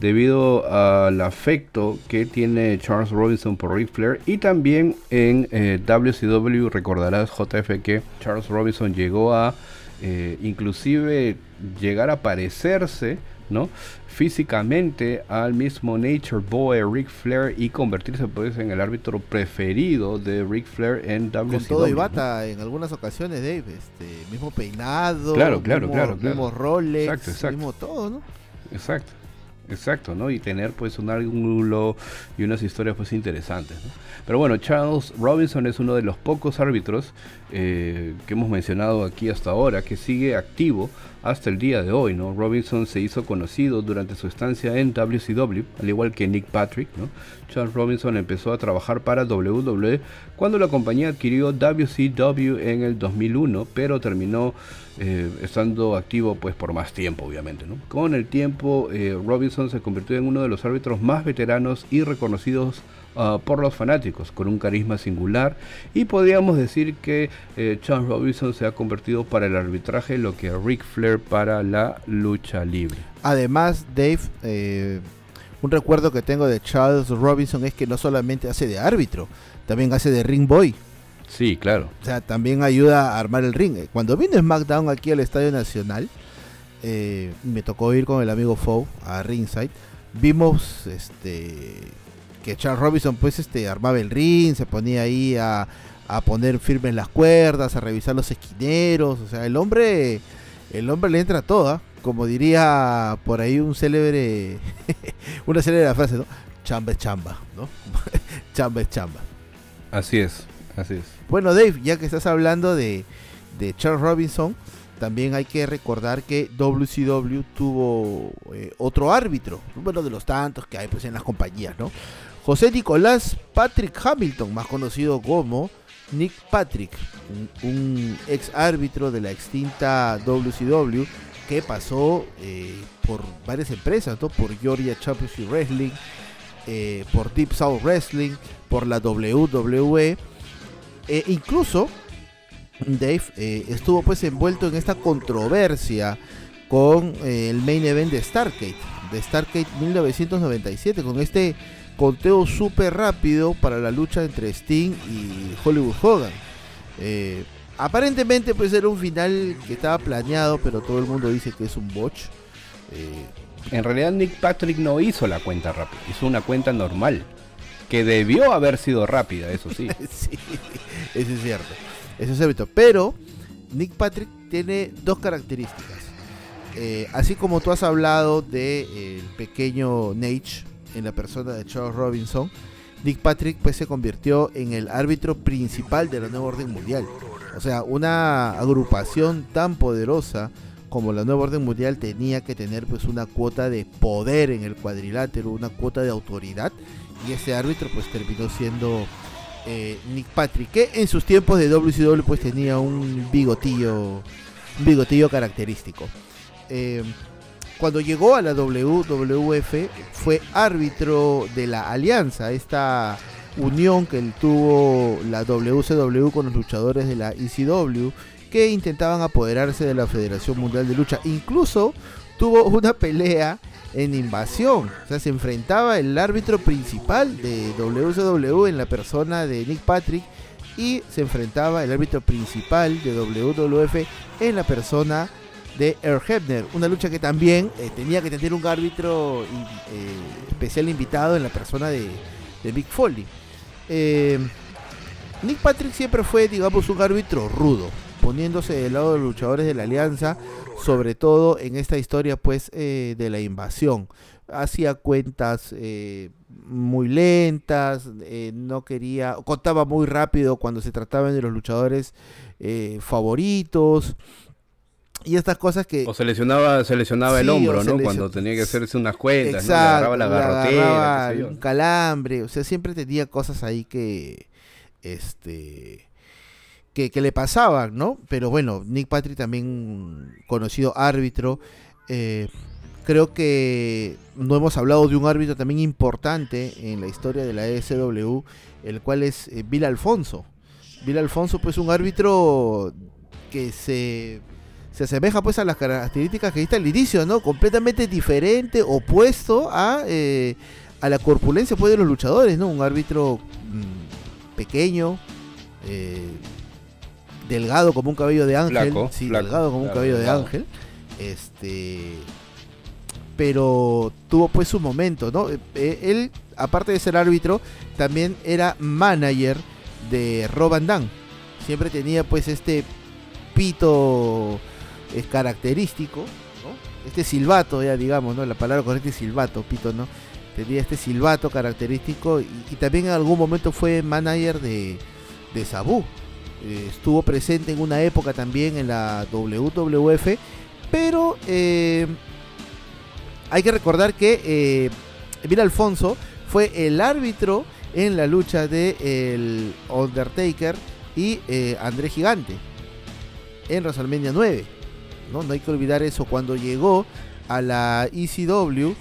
debido al afecto que tiene Charles Robinson por Ric Flair y también en WCW recordarás JF que Charles Robinson llegó a eh, inclusive llegar a parecerse ¿no? físicamente al mismo Nature Boy Ric Flair y convertirse pues en el árbitro preferido de Ric Flair en WCW. Con todo y bata en algunas ocasiones, Dave, este, mismo peinado, claro, claro, claro, mismo roles, mismo todo, ¿no? Exacto. Exacto, ¿no? Y tener pues un ángulo y unas historias pues interesantes. ¿no? Pero bueno, Charles Robinson es uno de los pocos árbitros eh, que hemos mencionado aquí hasta ahora que sigue activo hasta el día de hoy, ¿no? Robinson se hizo conocido durante su estancia en WCW, al igual que Nick Patrick, ¿no? Charles Robinson empezó a trabajar para WWE cuando la compañía adquirió WCW en el 2001, pero terminó eh, estando activo pues por más tiempo, obviamente, ¿no? Con el tiempo, eh, Robinson se convirtió en uno de los árbitros más veteranos y reconocidos Ah, por los fanáticos, con un carisma singular y podríamos decir que eh, Charles Robinson se ha convertido para el arbitraje lo que Ric Flair para la lucha libre. Además, Dave, un recuerdo que tengo de Charles Robinson es que no solamente hace de árbitro, también hace de ring boy. Sí, claro. O sea, también ayuda a armar el ring. Cuando vino SmackDown aquí al Estadio Nacional, eh, me tocó ir con el amigo Foe a Ringside. Vimos este que Charles Robinson pues este armaba el ring, se ponía ahí a, a poner firmes las cuerdas, a revisar los esquineros, o sea, el hombre el hombre le entra toda, como diría por ahí un célebre una célebre frase, ¿no? Chamba es chamba, ¿no? chamba es chamba. Así es, Bueno, Dave, ya que estás hablando de, Charles Robinson, también hay que recordar que WCW tuvo eh, otro árbitro, uno de los tantos que hay pues en las compañías, ¿no? José Nicolás Patrick Hamilton, más conocido como Nick Patrick, un, ex árbitro de la extinta WCW que pasó eh, por varias empresas, por Georgia Championship Wrestling, eh, por Deep South Wrestling, por la WWE, e incluso Dave eh, estuvo pues envuelto en esta controversia con el main event de Stargate, de Stargate 1997, con este conteo súper rápido para la lucha entre Sting y Hollywood Hogan. Eh, aparentemente pues era un final que estaba planeado, pero todo el mundo dice que es un botch. Eh, en realidad Nick Patrick no hizo la cuenta rápida, hizo una cuenta normal, que debió haber sido rápida, eso sí. sí, eso es cierto, eso es cierto. Pero Nick Patrick tiene dos características. Eh, así como tú has hablado de el pequeño Nate, en la persona de Charles Robinson, Nick Patrick pues se convirtió en el árbitro principal de la nueva orden mundial. O sea, una agrupación tan poderosa como la nueva orden mundial tenía que tener pues una cuota de poder en el cuadrilátero, una cuota de autoridad y ese árbitro pues terminó siendo eh, Nick Patrick, que en sus tiempos de WCW pues tenía un bigotillo, bigotillo característico. Eh, cuando llegó a la WWF fue árbitro de la Alianza, esta unión que tuvo la WCW con los luchadores de la ECW que intentaban apoderarse de la Federación Mundial de Lucha. Incluso tuvo una pelea en invasión. O sea, se enfrentaba el árbitro principal de WCW en la persona de Nick Patrick y se enfrentaba el árbitro principal de WWF en la persona de Earl Hebner. Una lucha que también eh, tenía que tener un árbitro eh, especial invitado en la persona de, Mick Foley. Eh, Nick Patrick siempre fue, digamos, un árbitro rudo, poniéndose del lado de los luchadores de la alianza, sobre todo en esta historia, pues, de la invasión. Hacía cuentas muy lentas, no quería, contaba muy rápido cuando se trataban de los luchadores favoritos y estas cosas que o se lesionaba se lesionaba el hombro no cuando tenía que hacerse unas cuentas ¿no? agarraba la garrotera un calambre o sea siempre tenía cosas ahí que este que, le pasaban no pero bueno Nick Patrick también conocido árbitro eh, creo que no hemos hablado de un árbitro también importante en la historia de la ESW el cual es eh, Bill Alfonso Bill Alfonso pues un árbitro que se se asemeja pues a las características que viste al inicio, ¿no? Completamente diferente, opuesto a, eh, a la corpulencia pues, de los luchadores, ¿no? Un árbitro mm, pequeño, eh, delgado como un cabello de ángel, sí, delgado como un cabello de ángel, este, pero tuvo pues su momento, ¿no? Eh, él, aparte de ser árbitro, también era manager de Rob Van Siempre tenía pues este pito es característico, Este silbato, ya digamos, ¿no? La palabra correcta es silbato, pito, ¿no? Tenía este silbato característico y, también en algún momento fue manager de, de Sabu. Eh, estuvo presente en una época también en la WWF, pero eh, hay que recordar que eh, Alfonso fue el árbitro en la lucha de el Undertaker y eh, André Gigante en WrestleMania 9. ¿no? hay que olvidar eso. Cuando llegó a la ECW,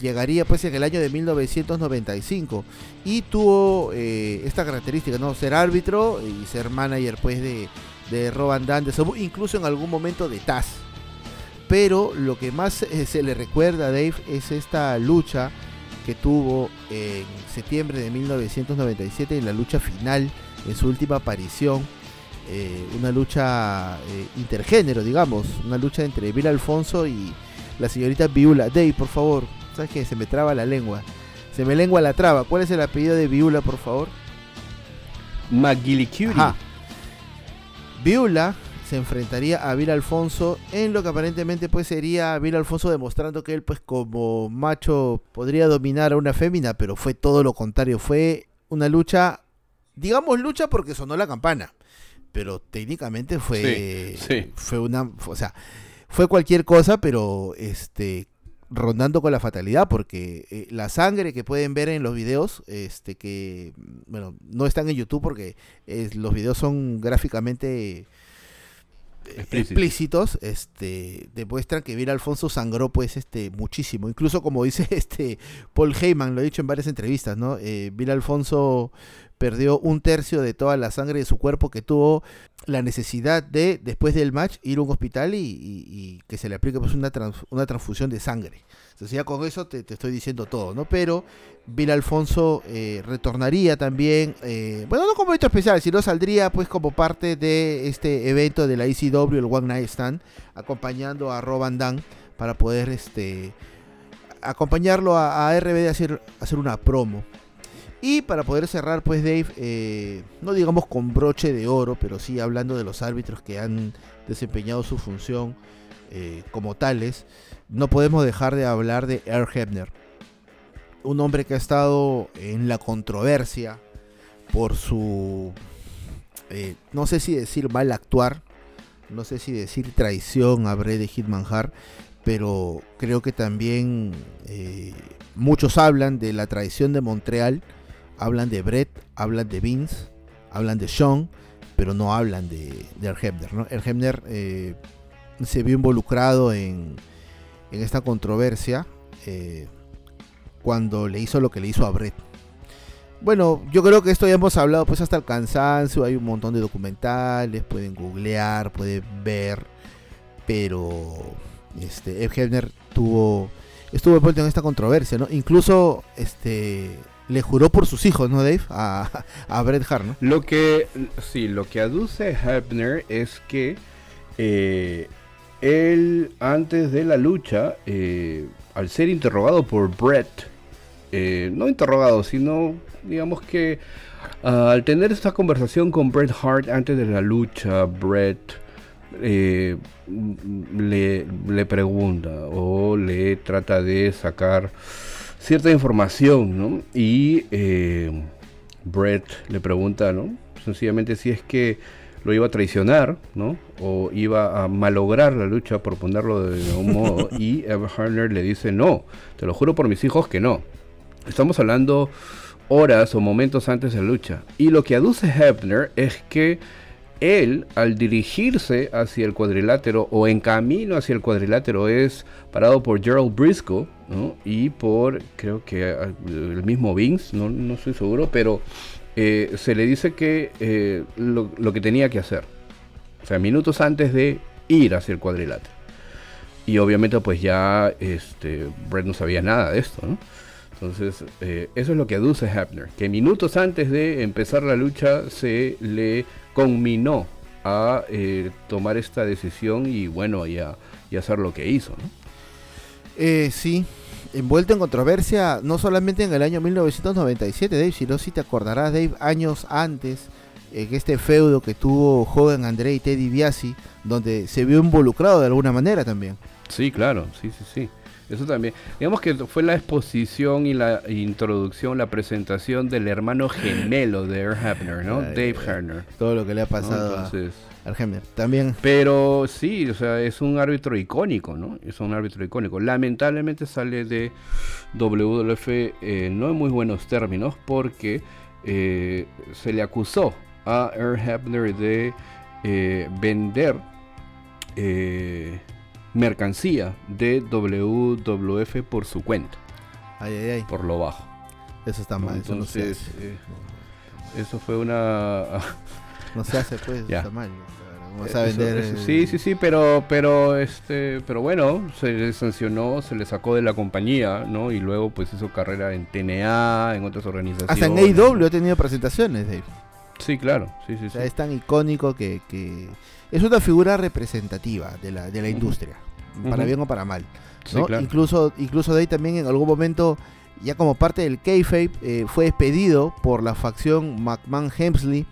llegaría pues en el año de 1995 y tuvo eh, esta característica, ¿no? Ser árbitro y ser manager pues de, de Rob incluso en algún momento de Taz. Pero lo que más eh, se le recuerda a Dave es esta lucha que tuvo en septiembre de 1997 en la lucha final, en su última aparición eh, una lucha eh, intergénero, digamos, una lucha entre Bill Alfonso y la señorita Viula. Dave, por favor, ¿sabes qué? Se me traba la lengua. Se me lengua la traba. ¿Cuál es el apellido de Viula, por favor? McGillicuddy. Viula se enfrentaría a Bill Alfonso en lo que aparentemente pues sería Bill Alfonso demostrando que él pues como macho podría dominar a una fémina, pero fue todo lo contrario, fue una lucha, digamos lucha porque sonó la campana pero técnicamente fue, fue una, o sea, fue cualquier cosa, pero este rondando con la fatalidad, porque eh, la sangre que pueden ver en los videos, este que, bueno, no están en YouTube porque los videos son gráficamente explícitos, este, demuestran que Vir Alfonso sangró pues este muchísimo, incluso como dice este Paul Heyman, lo he dicho en varias entrevistas, ¿no? Eh, Alfonso perdió un tercio de toda la sangre de su cuerpo que tuvo la necesidad de, después del match, ir a un hospital y, que se le aplique pues, una, una transfusión de sangre. Entonces ya con eso te, estoy diciendo todo, ¿no? Pero Bill Alfonso eh, retornaría también, eh, bueno, no como evento especial, sino saldría pues como parte de este evento de la ECW, el One Night Stand, acompañando a Rob Van para poder este acompañarlo a, a RBD a hacer, hacer una promo. Y para poder cerrar, pues Dave, eh, no digamos con broche de oro, pero sí hablando de los árbitros que han desempeñado su función como tales, no podemos dejar de hablar de Earl Hebner. un hombre que ha estado en la controversia por su, eh, no sé si decir mal actuar, no sé si decir traición a de Hitman Hart, pero creo que también eh, muchos hablan de la traición de Montreal, hablan de Brett, hablan de Vince, hablan de Sean, pero no hablan de, de Erhebner. ¿no? Erhebner eh, se vio involucrado en, en esta controversia eh, cuando le hizo lo que le hizo a Brett. Bueno, yo creo que esto ya hemos hablado pues hasta el cansancio, hay un montón de documentales, pueden googlear, pueden ver, pero este Ed Hebner tuvo estuvo envuelto en esta controversia, ¿no? Incluso este le juró por sus hijos, ¿no, Dave? A, a Bret Hart, ¿no? Lo que sí, lo que aduce Hebner es que eh, él antes de la lucha, eh, al ser interrogado por Bret, eh, no interrogado, sino digamos que uh, al tener esta conversación con Bret Hart antes de la lucha, Bret eh, le, le, pregunta o le trata de sacar cierta información, ¿no? Y Brett le pregunta, ¿no? Sencillamente si es que lo iba a traicionar, ¿no? O iba a malograr la lucha, por ponerlo de algún modo. y Evan le dice, no, te lo juro por mis hijos que no. Estamos hablando horas o momentos antes de la lucha. Y lo que aduce Hebner es que él, al dirigirse hacia el cuadrilátero o en camino hacia el cuadrilátero, es parado por Gerald Briscoe ¿no? y por, creo que el mismo Vince, no, no estoy seguro, pero eh, se le dice que eh, lo, que tenía que hacer. O sea, minutos antes de ir hacia el cuadrilátero. Y obviamente pues ya este, Brett no sabía nada de esto, ¿no? Entonces, eh, eso es lo que aduce Hebner, que minutos antes de empezar la lucha se le conminó a eh, tomar esta decisión y bueno, y, a, hacer lo que hizo. sí, envuelto en controversia no solamente en el año 1997, Dave, sino si te acordarás, Dave, años antes, en este feudo que tuvo Hogan André y Teddy Biasi, donde se vio involucrado de alguna manera también. Sí, claro, sí, sí, sí. Eso también. Digamos que fue la exposición y la introducción, la presentación del hermano gemelo de Earl Hebner, ¿no? Dave Hebner. Todo lo que le ha pasado ¿no? Entonces, a Hebner. También. Pero sí, o sea, es un árbitro icónico, ¿no? Es un árbitro icónico. Lamentablemente sale de WWF eh, no en muy buenos términos porque eh, se le acusó a Earl Hebner de eh, vender mercancía de WWF por su cuenta. Ay, ay, ay. Por lo bajo. Eso está mal. Entonces, eso, no eh, eso fue una... no se hace, pues, está mal. Vamos a vender eso, eso, sí, sí, sí, pero, pero, este, pero bueno, se le sancionó, se le sacó de la compañía, ¿no? Y luego, pues, hizo carrera en TNA, en otras organizaciones. Hasta en AEW ha tenido presentaciones, Dave. Sí, claro, sí, sí, o sea, sí. Es tan icónico que, que, es una figura representativa de la, de la industria, uh -huh. para bien o para mal. ¿no? Sí, claro. Incluso, incluso de ahí también en algún momento, ya como parte del kayfabe, eh, fue despedido por la facción McMahon Hemsley.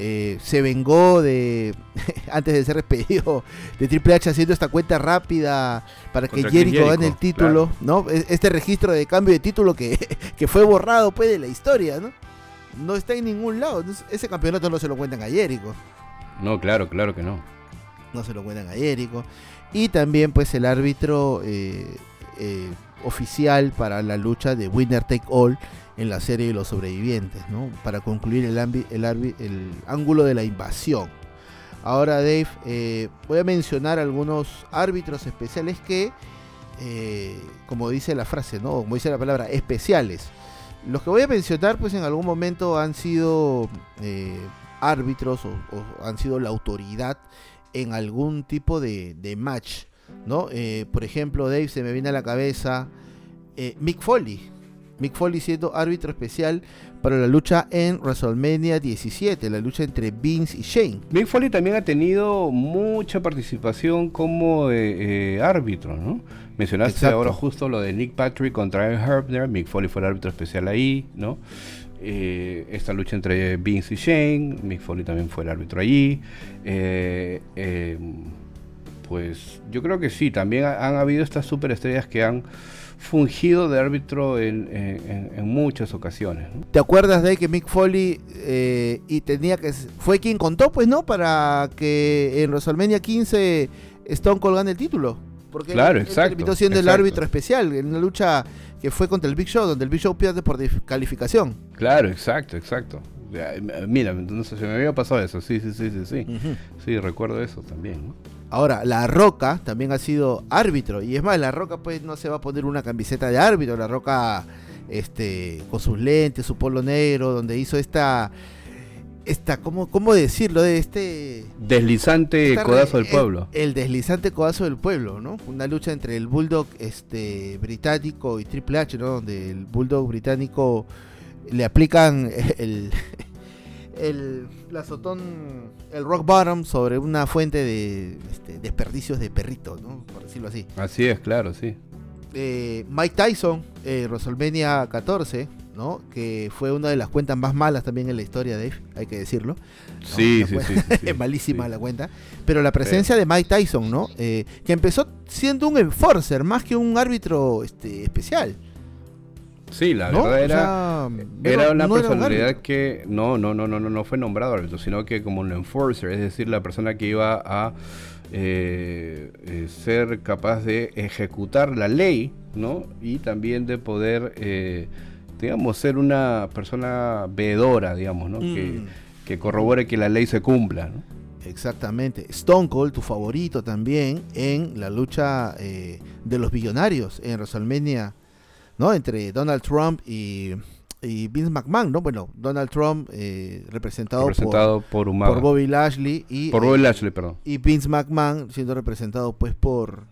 Eh, se vengó de antes de ser despedido de Triple H haciendo esta cuenta rápida para que Jericho, Jericho gane el título, claro. ¿no? Este registro de cambio de título que, que fue borrado pues de la historia, ¿no? No está en ningún lado. Ese campeonato no se lo cuentan a Jericho. No, claro, claro que no. No se lo cuentan a Jericho. Y también pues el árbitro eh, eh, oficial para la lucha de Winner Take All en la serie de los sobrevivientes, ¿no? Para concluir el, ángulo de la invasión. Ahora Dave, eh, voy a mencionar algunos árbitros especiales que, eh, como dice la frase, ¿no? Como dice la palabra, especiales. Los que voy a mencionar pues en algún momento han sido eh, árbitros o, han sido la autoridad en algún tipo de, de match, ¿no? Por ejemplo, Dave, se me viene a la cabeza Mick Foley. Mick Foley siendo árbitro especial para la lucha en WrestleMania 17, la lucha entre Vince y Shane. Mick Foley también ha tenido mucha participación como eh, eh, árbitro, ¿no? Mencionaste Exacto. ahora justo lo de Nick Patrick contra Herbner, Mick Foley fue el árbitro especial ahí, ¿no? Eh, esta lucha entre Vince y Shane, Mick Foley también fue el árbitro allí. Eh, eh, pues yo creo que sí, también han habido estas superestrellas que han fungido de árbitro en, en- en muchas ocasiones. ¿no? ¿Te acuerdas de que Mick Foley eh, y tenía que fue quien contó, pues, ¿no? Para que en WrestleMania 15 Stone Cold gane el título. Porque Claro, él, él exacto, terminó siendo el árbitro especial en una lucha que fue contra el Big Show, donde el Big Show pierde por descalificación. Claro, exacto, exacto. Eh, Mira, no sé, se me había pasado eso, sí, sí, sí, sí, sí. Sí, recuerdo eso también. ¿no? Ahora, La Roca también ha sido árbitro. Y es más, La Roca pues no se va a poner una camiseta de árbitro. La Roca, este, con sus lentes, su polo negro, donde hizo esta, esta, ¿cómo, cómo decirlo? De este... Deslizante esta codazo del pueblo. El, el deslizante codazo del pueblo, ¿no? Una lucha entre el Bulldog este, británico y Triple H, ¿no? Donde el Bulldog británico le aplican el, el, el azotón, el rock bottom sobre una fuente de este, desperdicios de perrito, ¿no? Por decirlo así. Así es, claro, sí. Eh, Mike Tyson, eh, WrestleMania 14, ¿no? Que fue una de las cuentas más malas también en la historia, Dave, hay que decirlo. ¿no? Sí, La sí, sí, sí, sí, es malísima sí. la cuenta. Pero la presencia de Mike Tyson, ¿no? Eh, que empezó siendo un enforcer más que un árbitro este, especial. Sí, la ¿no? verdad O era, sea, era una no personalidad que no, no, no, no, no, no fue nombrado árbitro, sino que como un enforcer, es decir, la persona que iba a eh, eh, ser capaz de ejecutar la ley, ¿no? Y también de poder, eh, digamos, ser una persona veedora, digamos, ¿no? Que, Mm. que corrobore que la ley se cumpla, ¿no? Exactamente. Stone Cold, tu favorito también en la lucha de los billonarios en WrestleMania, ¿no? Entre Donald Trump y, y Vince McMahon, ¿no? Bueno, Donald Trump eh, representado, Representado por, por, Bobby Lashley y, Por Bobby Lashley, perdón. y Vince McMahon siendo representado pues por,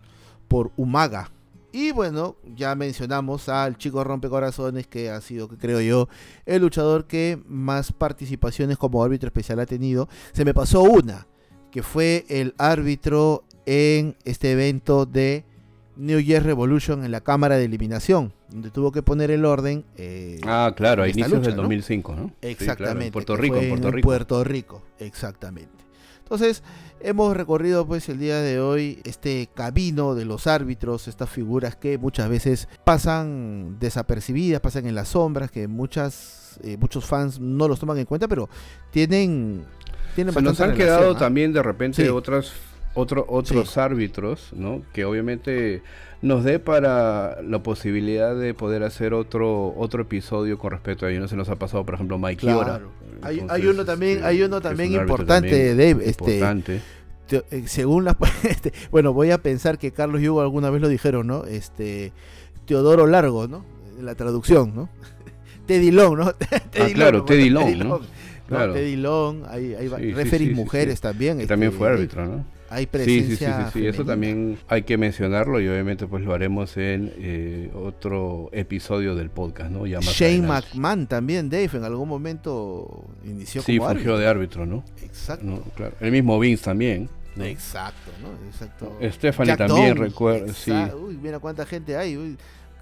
por Umaga. Y bueno, ya mencionamos al chico rompecorazones que ha sido, que creo yo, el luchador que más participaciones como árbitro especial ha tenido. Se me pasó una, que fue el árbitro en este evento de New Year Revolution en la cámara de eliminación, donde tuvo que poner el orden. eh, Ah, claro, a inicios lucha, del ¿no? 2005, ¿no? Sí, claro, Exactamente. en Puerto Rico, en Puerto en Rico. Puerto Rico, exactamente. Entonces, hemos recorrido pues el día de hoy este camino de los árbitros, estas figuras que muchas veces pasan desapercibidas, pasan en las sombras, que muchas eh, muchos fans no los toman en cuenta, pero tienen tienen Se nos han quedado también de repente Sí. otras otro, otros árbitros, ¿no? Que obviamente nos dé para la posibilidad de poder hacer otro otro episodio con respecto a ello. No se nos ha pasado, por ejemplo, Mike Claro. Hay- hay uno también- hay uno también un importante, también Dave, este, importante. Te- eh, según la este, bueno voy a pensar que Carlos y Hugo alguna vez lo dijeron no este Teodoro Largo no la traducción no Teddy Long no Teddy Ah, claro, ¿no? Teddy Long, ¿no? Teddy Long hay, hay Sí, sí, referees sí, sí, mujeres también también este, fue árbitro, ¿no? Hay Sí, presencia sí, sí, sí, sí, Eso también hay que mencionarlo y obviamente pues lo haremos en eh, otro episodio del podcast, ¿no? Ya más Shane adelante. McMahon también Dave en algún momento inició Sí, como fungió árbitro. de árbitro, ¿no? exacto No, claro. El mismo Vince también. ¿no? exacto no exacto Stephanie Jack también recuerda, sí. Uy, mira cuánta gente hay. uy.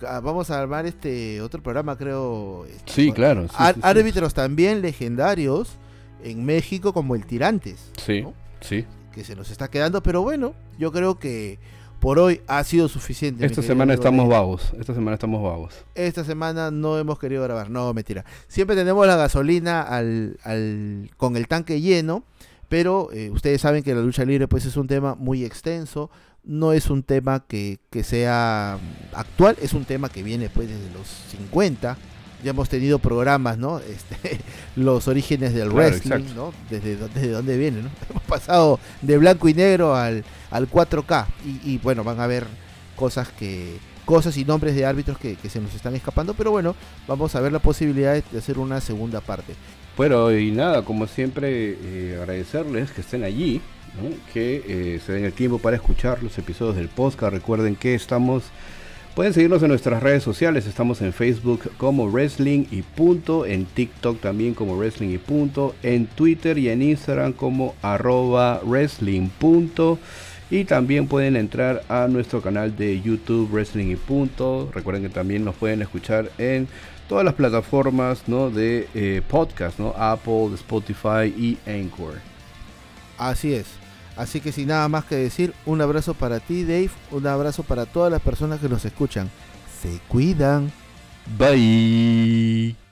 Ah, Vamos a armar este otro programa, creo. este, Sí, con- claro. sí, ar- sí, sí. árbitros también legendarios en México, como el Tirantes, Sí, ¿no? sí. Que se nos está quedando. Pero bueno, yo creo que por hoy ha sido suficiente. Esta semana estamos vagos. Esta semana estamos vagos. Esta semana no hemos querido grabar. No, mentira. Siempre tenemos la gasolina al, al- con el tanque lleno. Pero eh, ustedes saben que la lucha libre pues es un tema muy extenso. No es un tema que, que sea actual. Es un tema que viene pues desde los 50. Ya hemos tenido programas, ¿no? Este, los orígenes del Claro, wrestling, exacto. ¿no? Desde, desde dónde viene, ¿no? Hemos pasado de blanco y negro al, al 4K. Y, y, bueno, van a ver cosas que cosas y nombres de árbitros que, que se nos están escapando. Pero bueno, vamos a ver la posibilidad de- de hacer una segunda parte. Bueno, y nada, como siempre, eh, agradecerles que estén allí, ¿no? que eh, se den el tiempo para escuchar los episodios del podcast. Recuerden que estamos, pueden seguirnos en nuestras redes sociales, estamos en Facebook como Wrestling y Punto, en TikTok también como Wrestling y Punto, en Twitter y en Instagram como arroba Wrestling. Y también pueden entrar a nuestro canal de YouTube Wrestling y Punto. Recuerden que también nos pueden escuchar en todas las plataformas ¿no? de eh, podcast, ¿no? Apple, Spotify y Anchor. Así es. Así que sin nada más que decir, un abrazo para ti, Dave. Un abrazo para todas las personas que nos escuchan. Se cuidan. Bye.